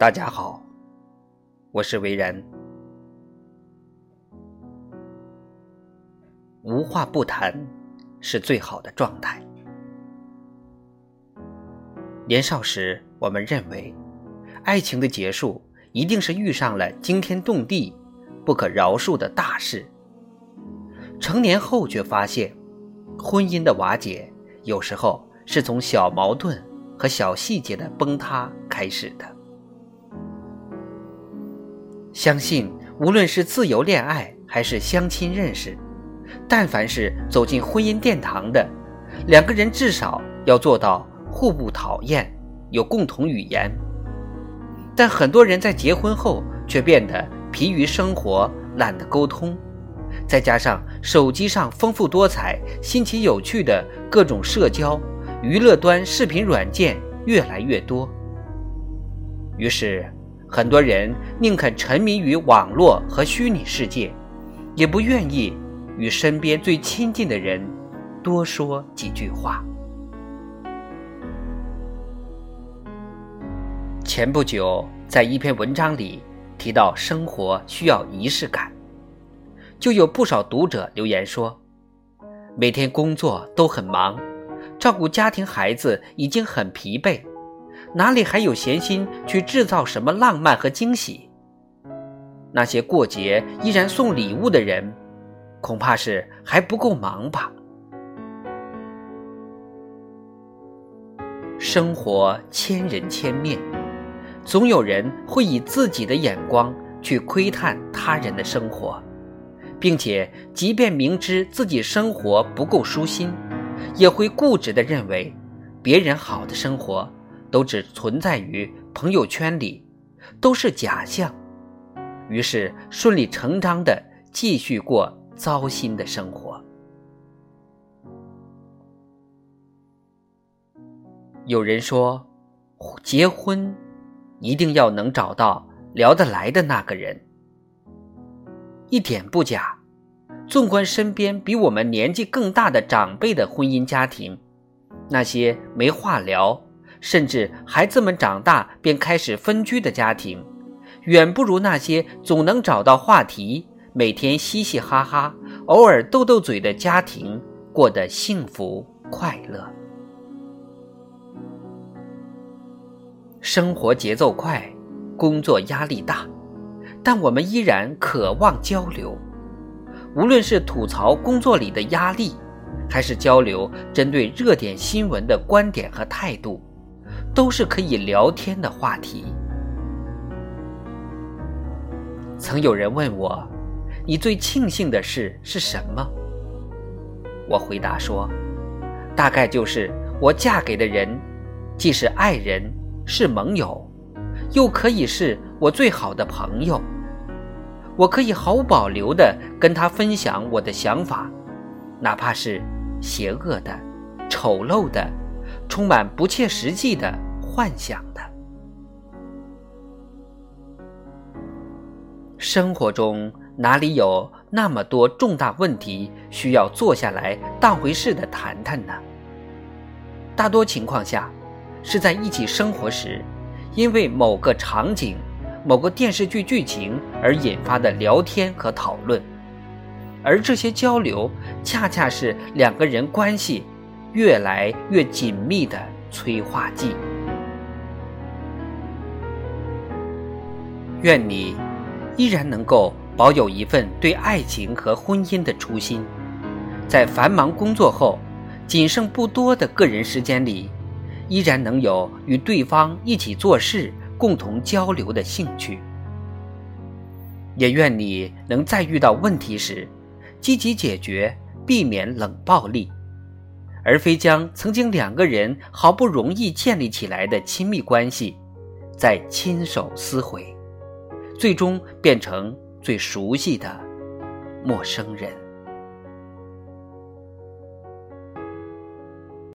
大家好，我是维然。无话不谈是最好的状态。年少时，我们认为，爱情的结束一定是遇上了惊天动地、不可饶恕的大事。成年后，却发现，婚姻的瓦解有时候是从小矛盾和小细节的崩塌开始的。相信，无论是自由恋爱还是相亲认识，但凡是走进婚姻殿堂的两个人，至少要做到互不讨厌，有共同语言。但很多人在结婚后却变得疲于生活，懒得沟通，再加上手机上丰富多彩、新奇有趣的各种社交娱乐端视频软件越来越多，于是。很多人宁肯沉迷于网络和虚拟世界，也不愿意与身边最亲近的人多说几句话。前不久，在一篇文章里提到生活需要仪式感，就有不少读者留言说，每天工作都很忙，照顾家庭孩子已经很疲惫。哪里还有闲心去制造什么浪漫和惊喜？那些过节依然送礼物的人，恐怕是还不够忙吧。生活千人千面，总有人会以自己的眼光去窥探他人的生活，并且即便明知自己生活不够舒心，也会固执地认为别人好的生活。都只存在于朋友圈里，都是假象，于是顺理成章的继续过糟心的生活。有人说，结婚一定要能找到聊得来的那个人，一点不假。纵观身边比我们年纪更大的长辈的婚姻家庭，那些没话聊。甚至孩子们长大便开始分居的家庭，远不如那些总能找到话题、每天嘻嘻哈哈、偶尔斗斗嘴的家庭过得幸福快乐。生活节奏快，工作压力大，但我们依然渴望交流。无论是吐槽工作里的压力，还是交流针对热点新闻的观点和态度。都是可以聊天的话题。曾有人问我：“你最庆幸的事是什么？”我回答说：“大概就是我嫁给的人，既是爱人，是盟友，又可以是我最好的朋友。我可以毫无保留的跟他分享我的想法，哪怕是邪恶的、丑陋的。”充满不切实际的幻想的。生活中哪里有那么多重大问题需要坐下来当回事的谈谈呢？大多情况下，是在一起生活时，因为某个场景、某个电视剧剧情而引发的聊天和讨论，而这些交流恰恰是两个人关系。越来越紧密的催化剂。愿你依然能够保有一份对爱情和婚姻的初心，在繁忙工作后仅剩不多的个人时间里，依然能有与对方一起做事、共同交流的兴趣。也愿你能在遇到问题时，积极解决，避免冷暴力。而非将曾经两个人好不容易建立起来的亲密关系，再亲手撕毁，最终变成最熟悉的陌生人。